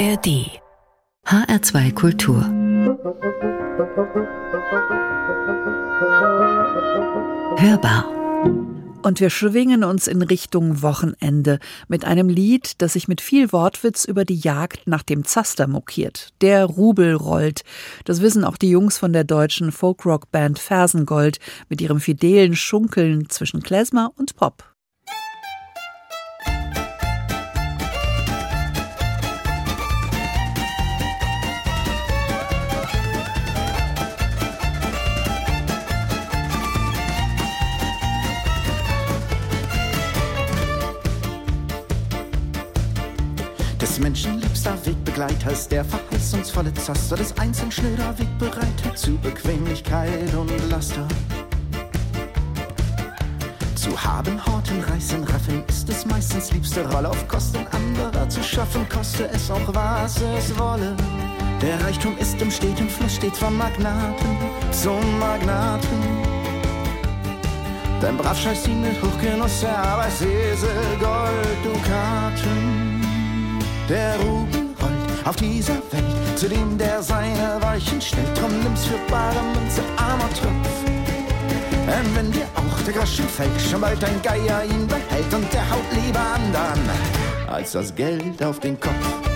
ARD HR2 Kultur Hörbar und wir schwingen uns in Richtung Wochenende mit einem Lied, das sich mit viel Wortwitz über die Jagd nach dem Zaster mokiert. Der Rubel rollt. Das wissen auch die Jungs von der deutschen Folkrock-Band Fersengold mit ihrem fidelen Schunkeln zwischen Klezmer und Pop. Ist der verheißungsvolle Zaster des einzeln schnöder Wegbereiter zu Bequemlichkeit und Laster. Zu haben, horten, reißen, raffen ist es meistens liebste Rolle auf Kosten anderer zu schaffen, koste es auch was es wolle. Der Reichtum ist im steten Fluss, steht vom Magnaten zum Magnaten. Dein brav scheißt ihn mit Hochgenuss, der Arbeitsesel Gold, Dukaten. Der rollt auf dieser Welt, zu dem der seine Weichen stellt. Drum nimm's für bare Münze, armer Tropf. Ähm, wenn dir auch der Groschen fällt, schon bald dein Geier ihn behält und der haut lieber anderen als das Geld auf den Kopf.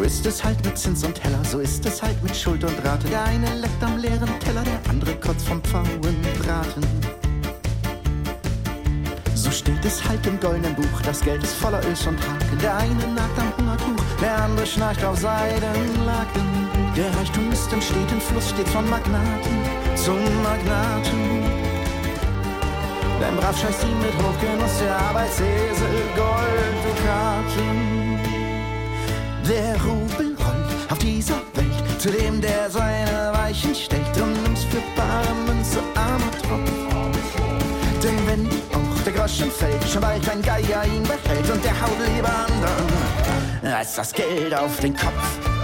Ist es halt mit Zins und Heller, so ist es halt mit Schuld und Rate. Der eine leckt am leeren Teller, der andere kotzt vom Pfauenbraten. So steht es halt im goldenen Buch, das Geld ist voller Öls und Haken. Der eine nagt am Hungertuch, der andere schnarcht auf Seidenlaken. Der Reichtum ist im steten Fluss, steht von Magnaten zum Magnaten. Dein brav scheißt ihn mit Hochgenuss, der Arbeitsesel Gold, Dukaten. Der Rubel rollt auf dieser Welt, zu dem der seine Weichen stellt und nimm's für bare Münze armer Tropf. Denn wenn auch der Groschen fällt, schon bald ein Geier ihn behält und der haut lieber anderen als das Geld auf den Kopf.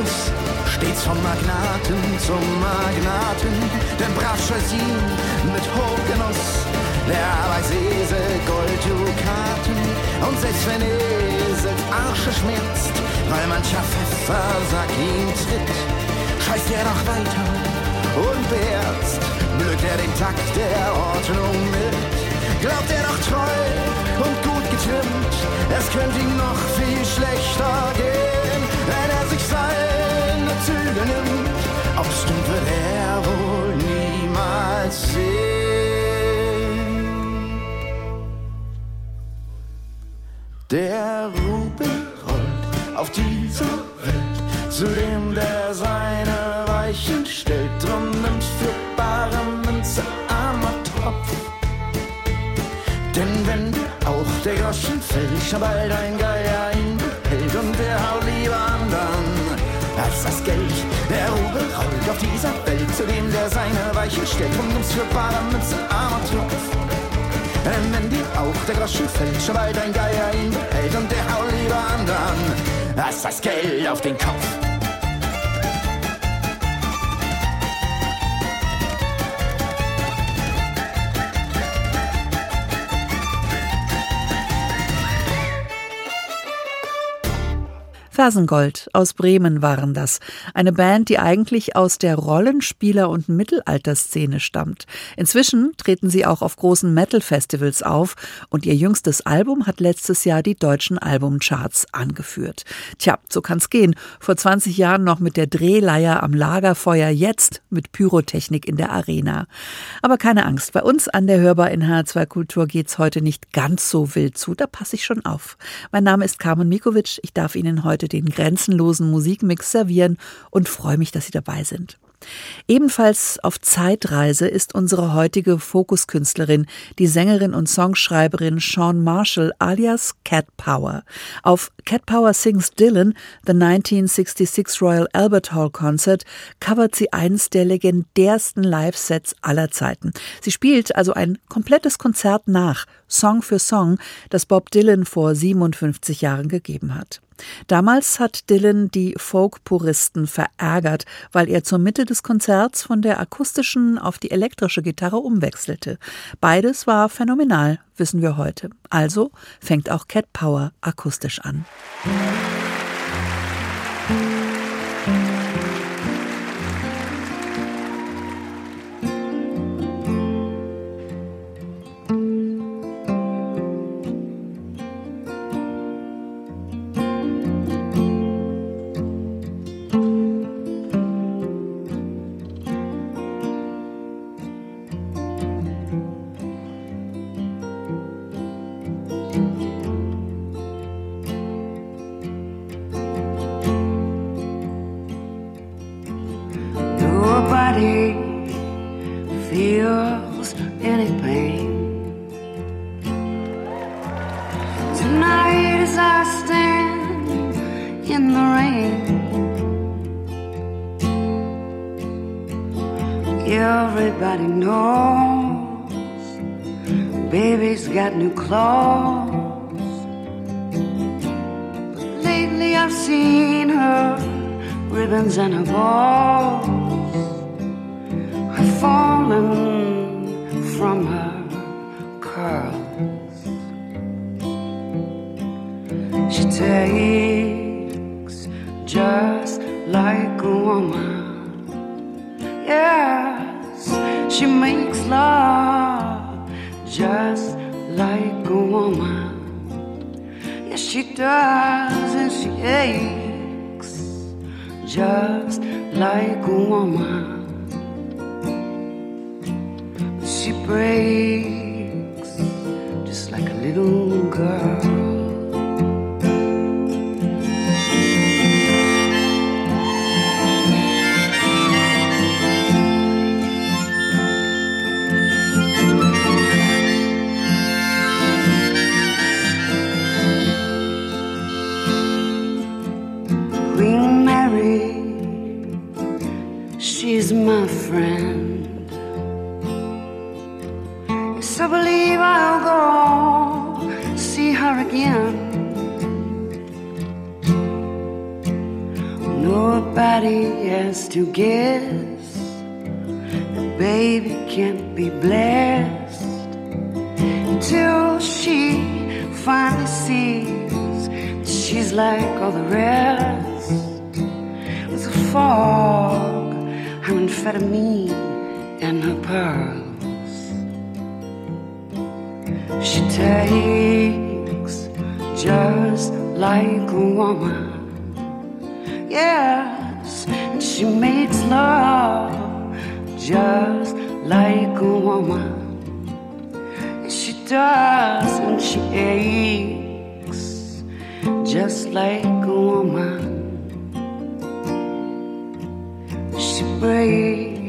Fluss, stets vom Magnaten zum Magnaten, denn brav Chassin mit Hochgenuss, der Arbeitsesel Golddukaten und selbst wenn Esel Arsche schmerzt, weil mancher Pfeffersack ihn tritt, scheißt er noch weiter. Und beherzt, blökt er den Takt der Ordnung mit, glaubt er noch treu und gut getrimmt, es könnte ihm noch viel schlechter gehen, wenn er sich seine Züge nimmt. Aufstimmt wird er wohl niemals sehen. Der Rubel rollt auf dieser Welt, zu dem der seine Weichen stellt. Drum nimm's für bare Münze, armer Tropf. Denn wenn auch der Groschen fällt, schon bald ein Geier ihn behält und der haut lieber anderen als das Geld. Der Rubel rollt auf dieser Welt, zu dem der seine Weichen stellt und nimm's für bare Münze, armer Tropf. Denn wenn dir auch der Groschen fällt, schon bald ein Geier ihn behält und der haut lieber anderen als das Geld auf den Kopf. Fersengold aus Bremen waren das. Eine Band, die eigentlich aus der Rollenspieler- und Mittelalterszene stammt. Inzwischen treten sie auch auf großen Metal-Festivals auf und ihr jüngstes Album hat letztes Jahr die deutschen Albumcharts angeführt. Tja, so kann's gehen. Vor 20 Jahren noch mit der Drehleier am Lagerfeuer, jetzt mit Pyrotechnik in der Arena. Aber keine Angst, bei uns an der Hörbar in H2 Kultur geht's heute nicht ganz so wild zu, da passe ich schon auf. Mein Name ist Carmen Mikovic, ich darf Ihnen heute den grenzenlosen Musikmix servieren und freue mich, dass Sie dabei sind. Ebenfalls auf Zeitreise ist unsere heutige Fokuskünstlerin, die Sängerin und Songschreiberin Sean Marshall alias Cat Power. Auf Cat Power Sings Dylan, The 1966 Royal Albert Hall Concert, covert sie eines der legendärsten Live-Sets aller Zeiten. Sie spielt also ein komplettes Konzert nach, Song für Song, das Bob Dylan vor 57 Jahren gegeben hat. Damals hat Dylan die Folk-Puristen verärgert, weil er zur Mitte des Konzerts von der akustischen auf die elektrische Gitarre umwechselte. Beides war phänomenal, wissen wir heute. Also fängt auch Cat Power akustisch an. Everybody like a woman. Yeah she makes love just like a woman. Yes, she does, and she aches just like a woman. She breaks just like a little girl. To guess the baby can't be blessed until she finally sees that she's like all the rest. With a fog, her amphetamine, and her pearls. She takes just like a woman. Yeah she makes love just like a woman. She does, and she aches just like a woman. She breaks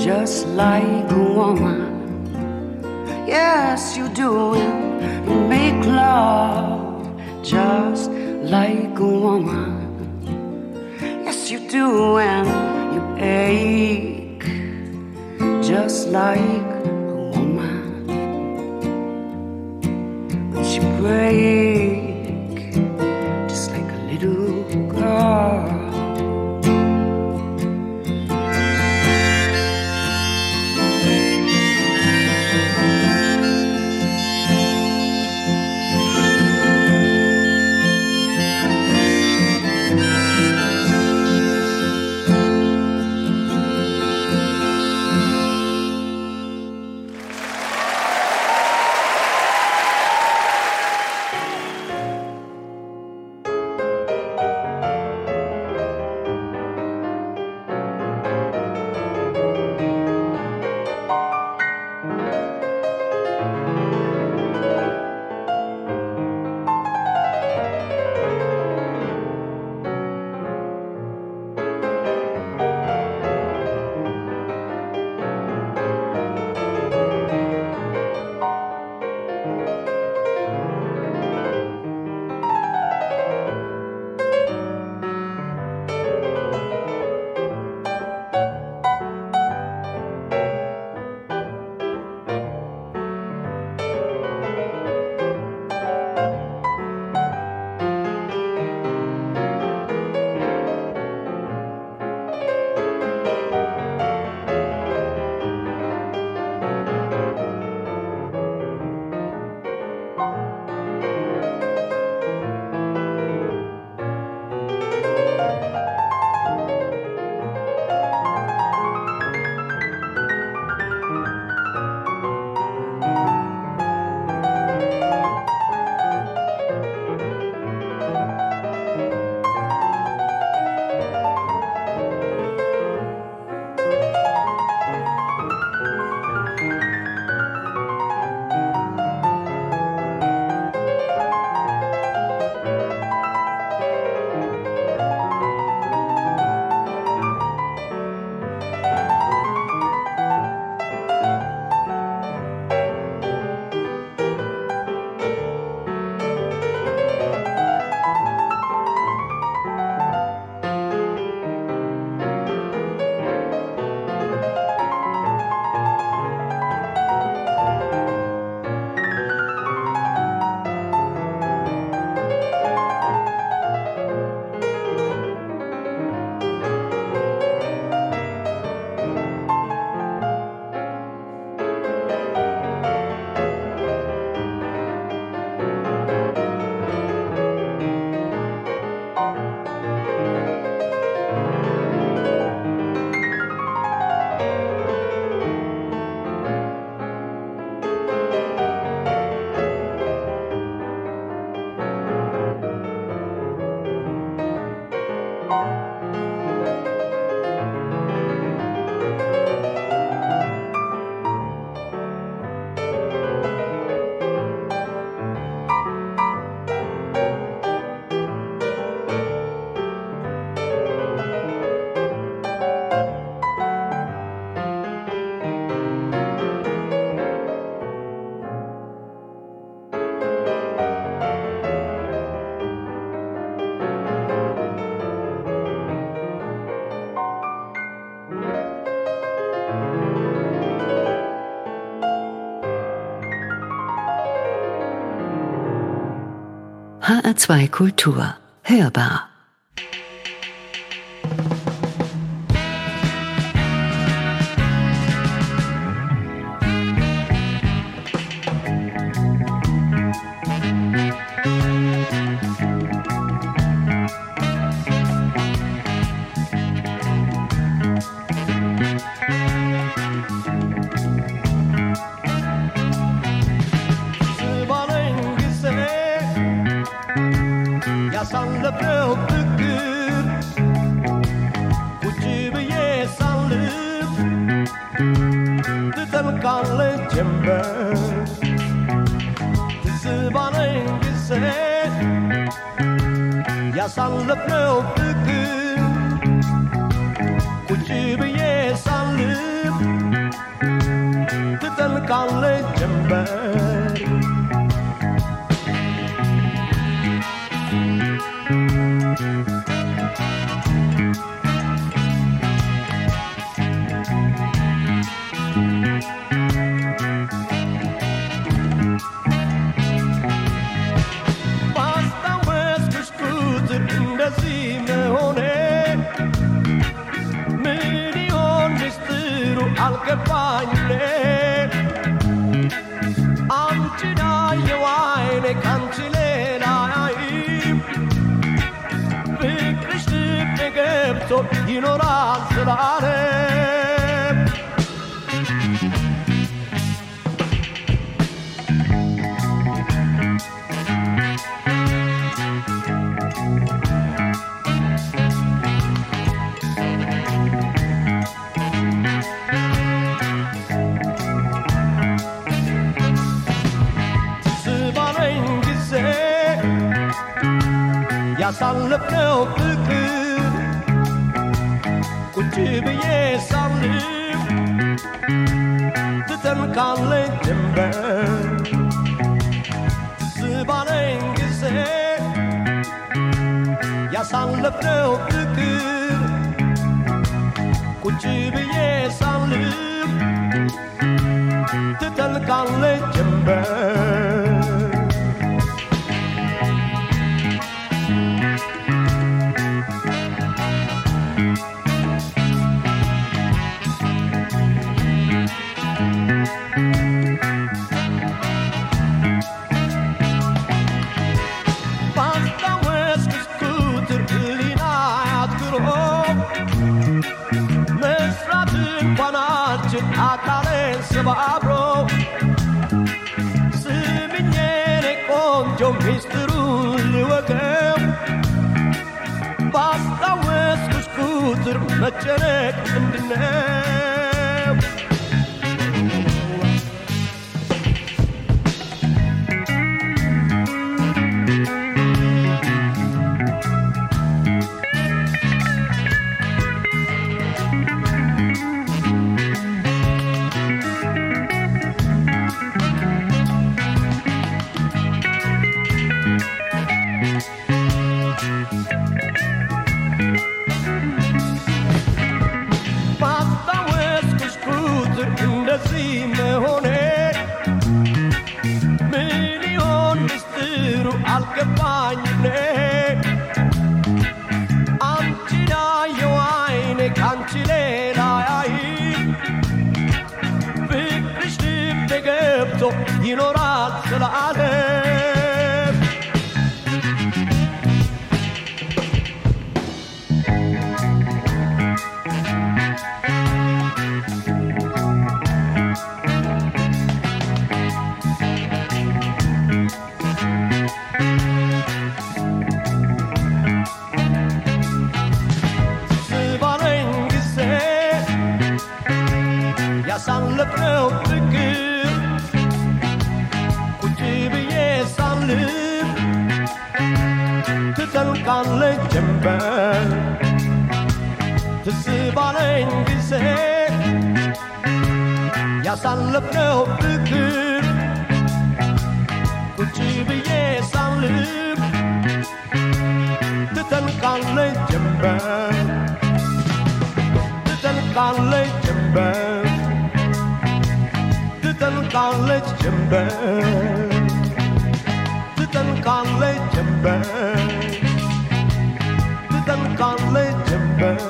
just like a woman. Yes, you do it. You make love just like a woman. Yes, you do, and you ache just like a woman. When she break HR2 Kultur. Hörbar. መጨነቅ እንድነ الحليب ትጠልቃለች ጀንበር ትዝ ባለኝ ጊዜ ያሳለፍነው ፍቅር ቁጭ ብዬ ሳልብ ትጠልቃለች ጀንበር ትጠልቃለች ጀንበር ትጠልቃለች ጀንበር Tutankhanle Timber Tutankhanle Timber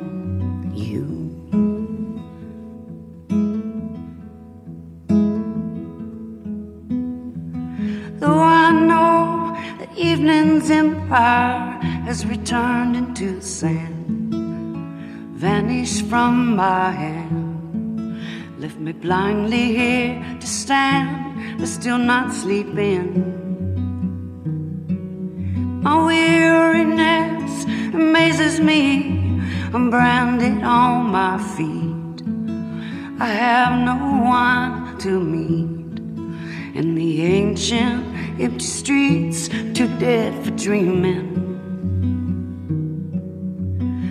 has returned into sand, vanished from my hand, left me blindly here to stand, but still not sleeping. My weariness amazes me. I'm branded on my feet. I have no one to meet in the ancient empty streets, too dead for dreaming.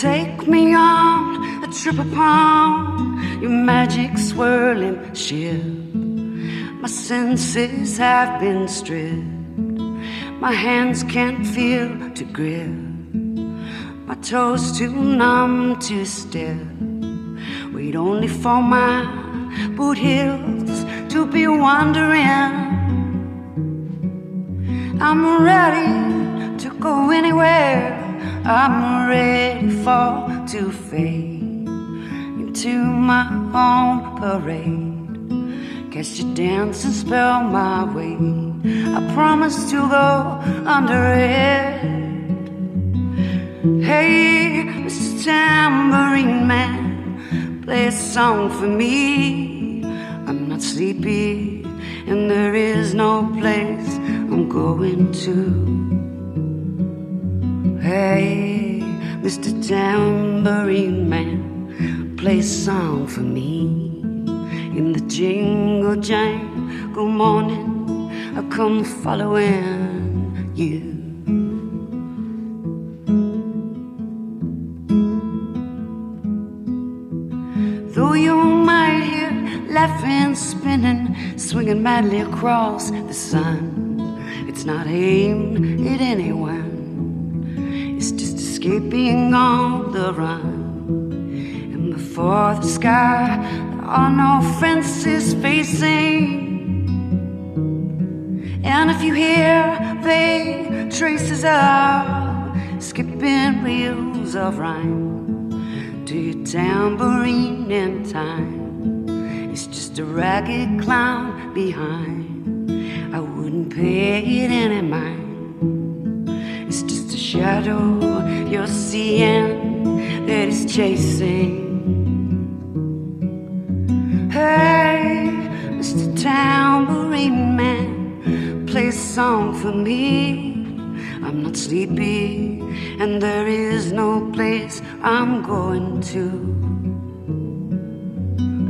Take me on a trip upon your magic swirling ship. My senses have been stripped. My hands can't feel to grip. My toes too numb to step. Wait only for my boot heels to be wandering. I'm ready to go anywhere. I'm ready for to fade into my own parade. Catch your dance and spell my way. I promise to go under it. Hey, Mr. Tambourine Man, play a song for me. I'm not sleepy, and there is no place I'm going to. Hey, Mr. Tambourine Man, play a song for me. In the jingle jangle Good morning, I come following you. Though you might hear laughing, spinning, swinging madly across the sun, it's not aimed at anyone. Escaping on the run. And before the sky, there are no fences facing. And if you hear vague traces of skipping wheels of rhyme to your tambourine in time. It's just a ragged clown behind. I wouldn't pay it any mind. It's just a shadow you're seeing that is chasing. Hey, Mr. Tambourine Man, play a song for me. I'm not sleepy, and there is no place I'm going to.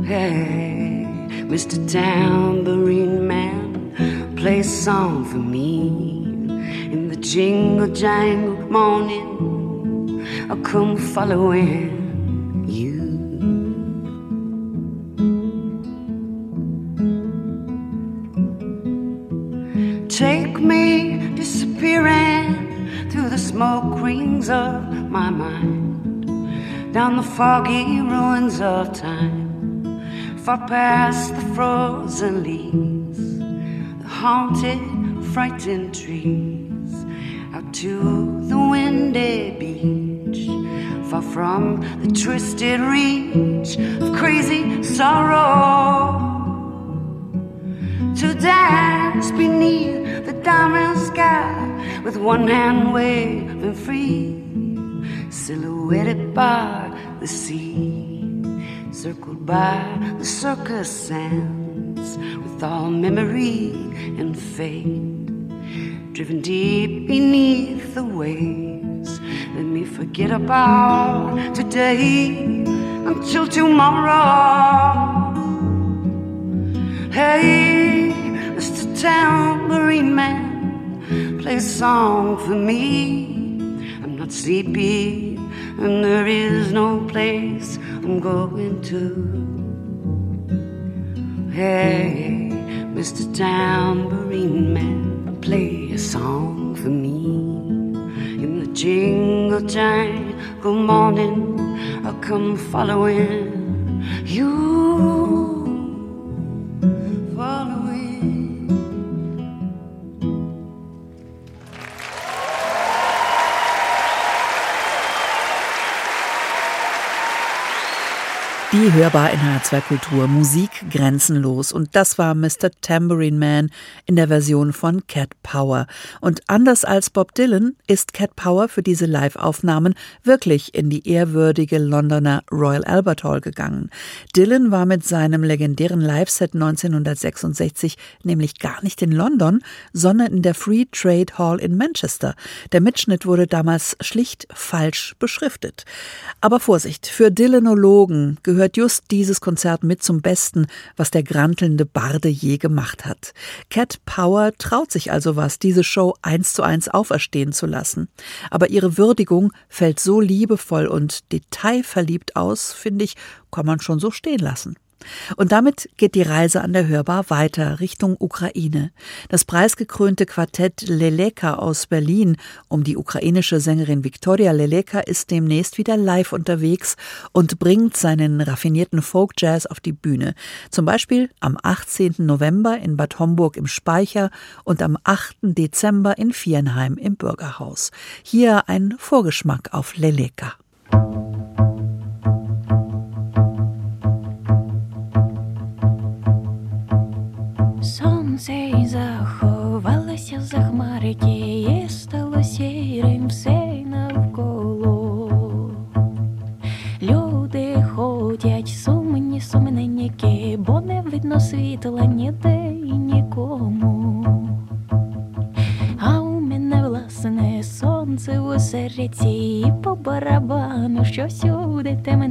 Hey, Mr. Tambourine Man, play a song for me. In the jingle jangle morning, I'll come following you. Take me disappearing through the smoke rings of my mind, down the foggy ruins of time, far past the frozen leaves, the haunted, frightened trees, out to the windy beach, far from the twisted reach of crazy sorrow to dance beneath the diamond sky with one hand waving free, silhouetted by the sea, circled by the circus sands with all memory and fate. Driven deep beneath the waves, let me forget about today until tomorrow. Hey, Mr. Tambourine Man, play a song for me. I'm not sleepy, and there is no place I'm going to. Hey, Mr. Tambourine Man, play a song for me. Jingle jangle morning, I'll come following you. Die hörbar in HR2 Kultur Musik grenzenlos und das war Mr. Tambourine Man in der Version von Cat Power. Und anders als Bob Dylan ist Cat Power für diese Live-Aufnahmen wirklich in die ehrwürdige Londoner Royal Albert Hall gegangen. Dylan war mit seinem legendären Live-Set 1966 nämlich gar nicht in London, sondern in der Free Trade Hall in Manchester. Der Mitschnitt wurde damals schlicht falsch beschriftet. Aber Vorsicht, für Dylanologen gehört just dieses Konzert mit zum Besten, was der grantelnde Barde je gemacht hat. Cat Power traut sich also was, diese Show eins zu eins auferstehen zu lassen. Aber ihre Würdigung fällt so liebevoll und detailverliebt aus, finde ich, kann man schon so stehen lassen. Und damit geht die Reise an der Hörbar weiter Richtung Ukraine. Das preisgekrönte Quartett Leleka aus Berlin um die ukrainische Sängerin Viktoria Leleka ist demnächst wieder live unterwegs und bringt seinen raffinierten Folk-Jazz auf die Bühne. Zum Beispiel am 18. November in Bad Homburg im Speicher und am 8. Dezember in Viernheim im Bürgerhaus. Hier ein Vorgeschmack auf Leleka. Сонце й заховалося за хмарики, і стало сірим все навколо. Люди ходять сумні, сумненькі, бо не видно світла ніде і нікому. А у мене власне сонце у серці, і по барабану, що сюди темниться.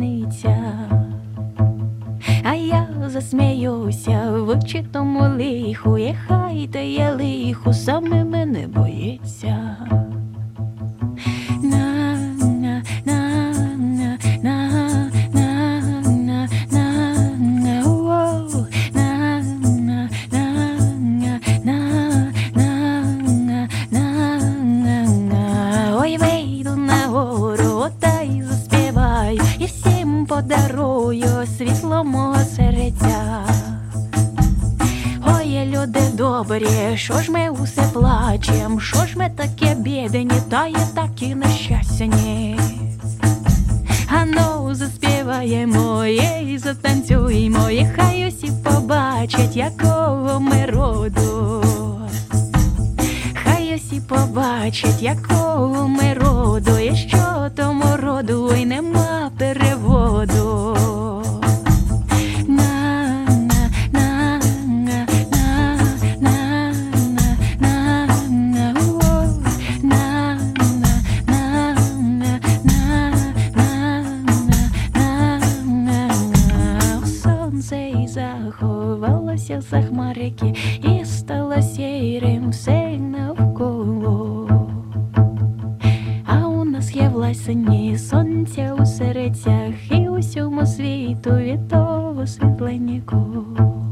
Нас є сонця у серцях і усьому світу вітово того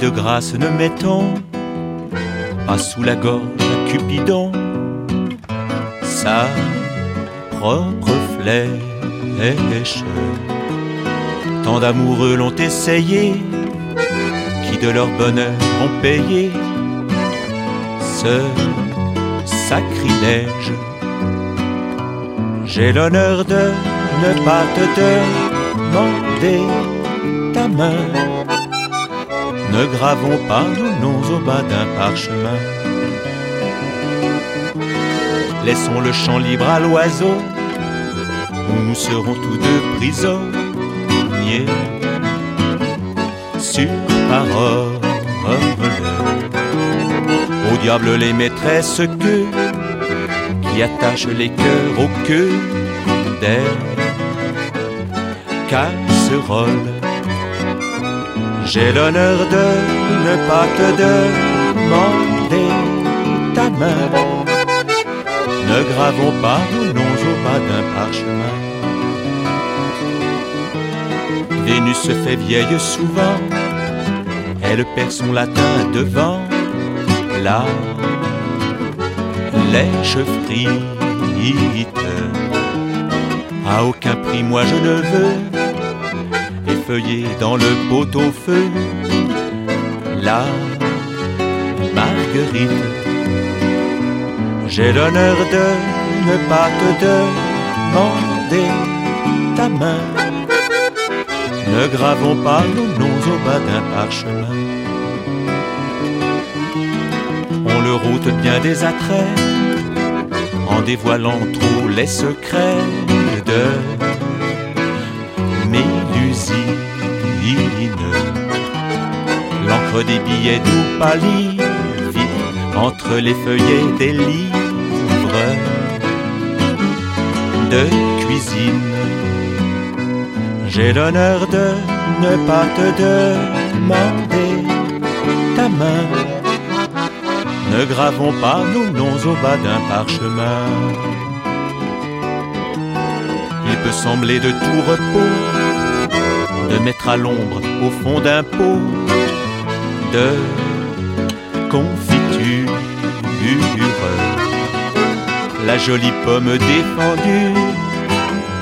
De grâce ne mettons pas sous la gorge à Cupidon sa propre flèche. Tant d'amoureux l'ont essayé, qui de leur bonheur ont payé ce sacrilège. J'ai l'honneur de ne pas te demander ta main ne gravons pas nos noms au bas d'un parchemin. Laissons le champ libre à l'oiseau, où nous serons tous deux prisonniers. Sur parole, au diable les maîtresses que qui attachent les cœurs au queue des casseroles. J'ai l'honneur de ne pas te demander ta main. Ne gravons pas nos noms au bas d'un parchemin. Vénus se fait vieille souvent, elle perd son latin devant la lèche frite. À aucun prix, moi je ne veux dans le pot-au-feu la marguerite. J'ai l'honneur de ne pas te demander ta main. Ne gravons pas nos noms au bas d'un parchemin. On le route bien des attraits en dévoilant trop les secrets de L'encre des billets pâlit vite entre les feuillets des livres de cuisine. J'ai l'honneur de ne pas te demander ta main. Ne gravons pas nos noms au bas d'un parchemin. Il peut sembler de tout repos de mettre à l'ombre au fond d'un pot de confiture la jolie pomme défendue,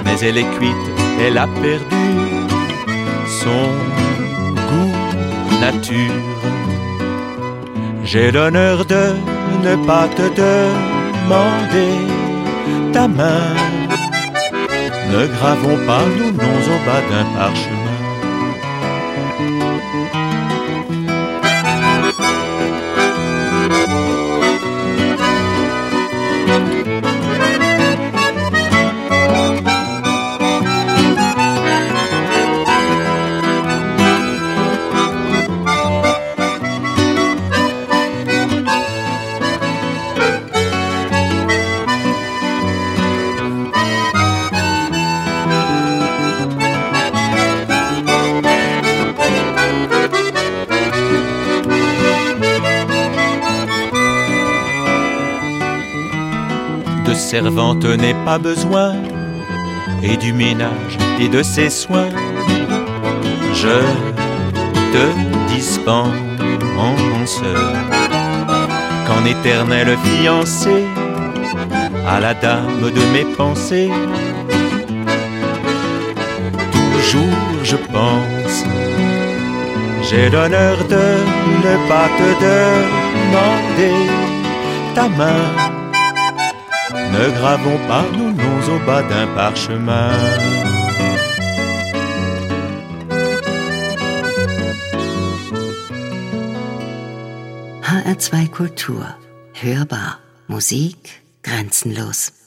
mais elle est cuite, elle a perdu son goût nature. J'ai l'honneur de ne pas te demander ta main. Ne gravons pas nos noms au bas d'un parchemin. Servante n'est pas besoin, et du ménage et de ses soins. Je te dispense qu'en éternel fiancé à la dame de mes pensées. Toujours je pense, j'ai l'honneur de ne pas te demander ta main ne gravons pas nos noms au bas d'un parchemin. HR2 Kultur. Hörbar. Musik grenzenlos.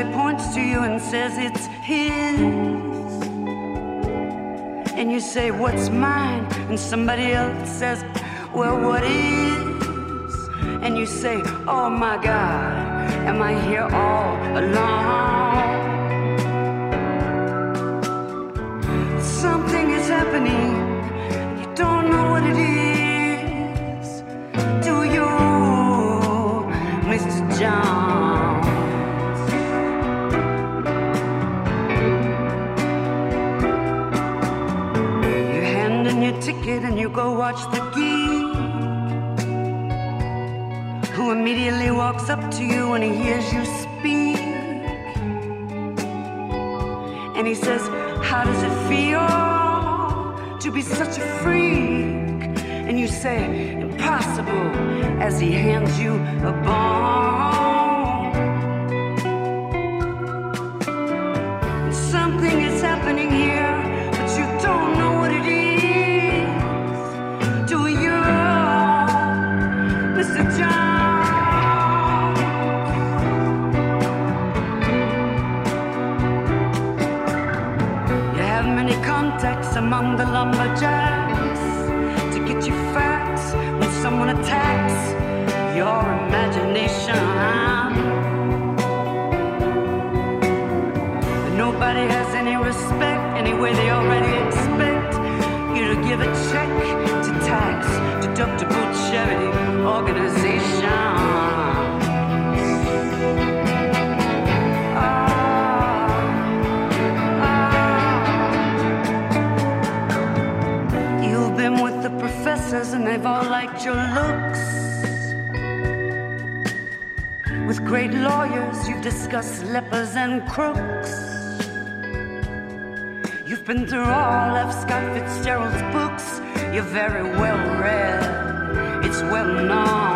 Somebody points to you and says it's his. And you say, What's mine? And somebody else says, Well, what is? And you say, Oh my God, am I here all alone? Something is happening. You don't know what it is. Do you, Mr. Jones? You go watch the geek. Who immediately walks up to you when he hears you speak. And he says, How does it feel to be such a freak? And you say, Impossible, as he hands you a bone. Among lepers and crooks. You've been through all of Scott Fitzgerald's books. You're very well read, it's well known.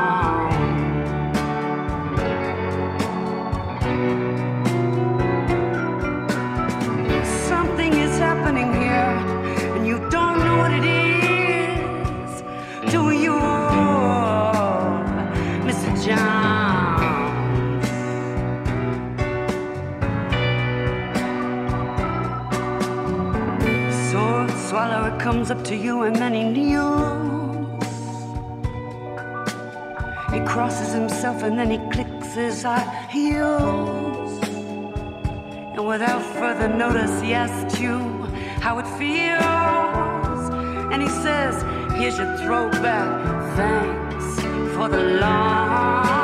To you, and then he kneels. He crosses himself, and then he clicks his heels. And without further notice, he asks you how it feels. And he says, Here's your throwback. Thanks for the long.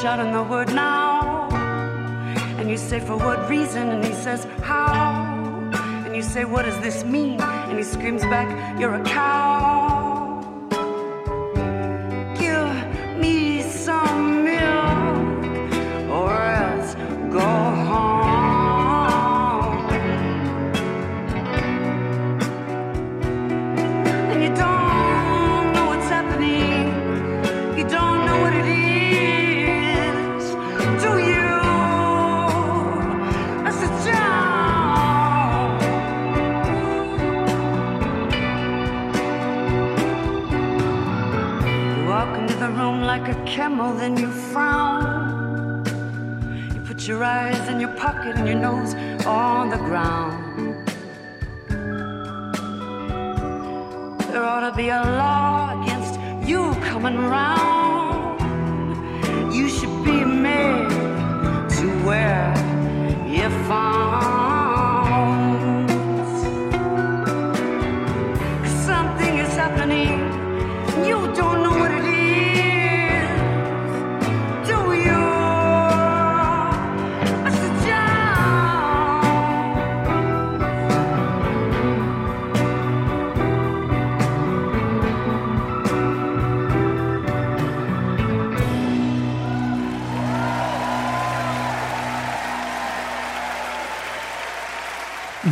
Midget shouting the word now. And you say, for what reason? And he says, how? And you say, what does this mean? And he screams back, you're a cow. then you frown. You put your eyes in your pocket and your nose on the ground. There ought to be a law against you coming round. You should be made to wear your frown.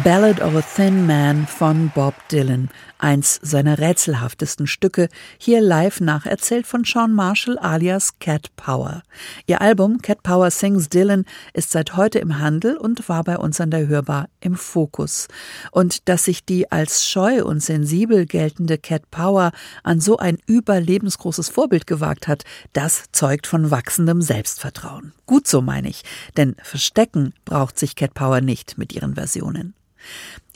Ballad of a Thin Man von Bob Dylan, eins seiner rätselhaftesten Stücke, hier live nacherzählt von Sean Marshall alias Cat Power. Ihr Album Cat Power Sings Dylan ist seit heute im Handel und war bei uns an der Hörbar im Fokus. Und dass sich die als scheu und sensibel geltende Cat Power an so ein überlebensgroßes Vorbild gewagt hat, das zeugt von wachsendem Selbstvertrauen. Gut so meine ich, denn verstecken braucht sich Cat Power nicht mit ihren Versionen.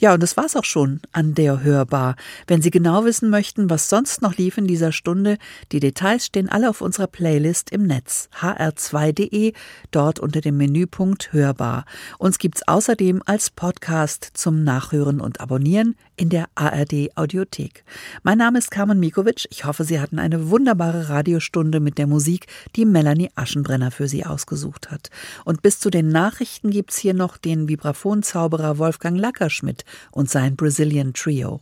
Ja, und das war's auch schon an der Hörbar. Wenn Sie genau wissen möchten, was sonst noch lief in dieser Stunde, die Details stehen alle auf unserer Playlist im Netz hr2.de, dort unter dem Menüpunkt Hörbar. Uns gibt's außerdem als Podcast zum Nachhören und Abonnieren in der ARD Audiothek. Mein Name ist Carmen Mikovic. Ich hoffe, Sie hatten eine wunderbare Radiostunde mit der Musik, die Melanie Aschenbrenner für Sie ausgesucht hat. Und bis zu den Nachrichten gibt's hier noch den Vibraphonzauberer Wolfgang Lackerschmidt und sein Brazilian Trio.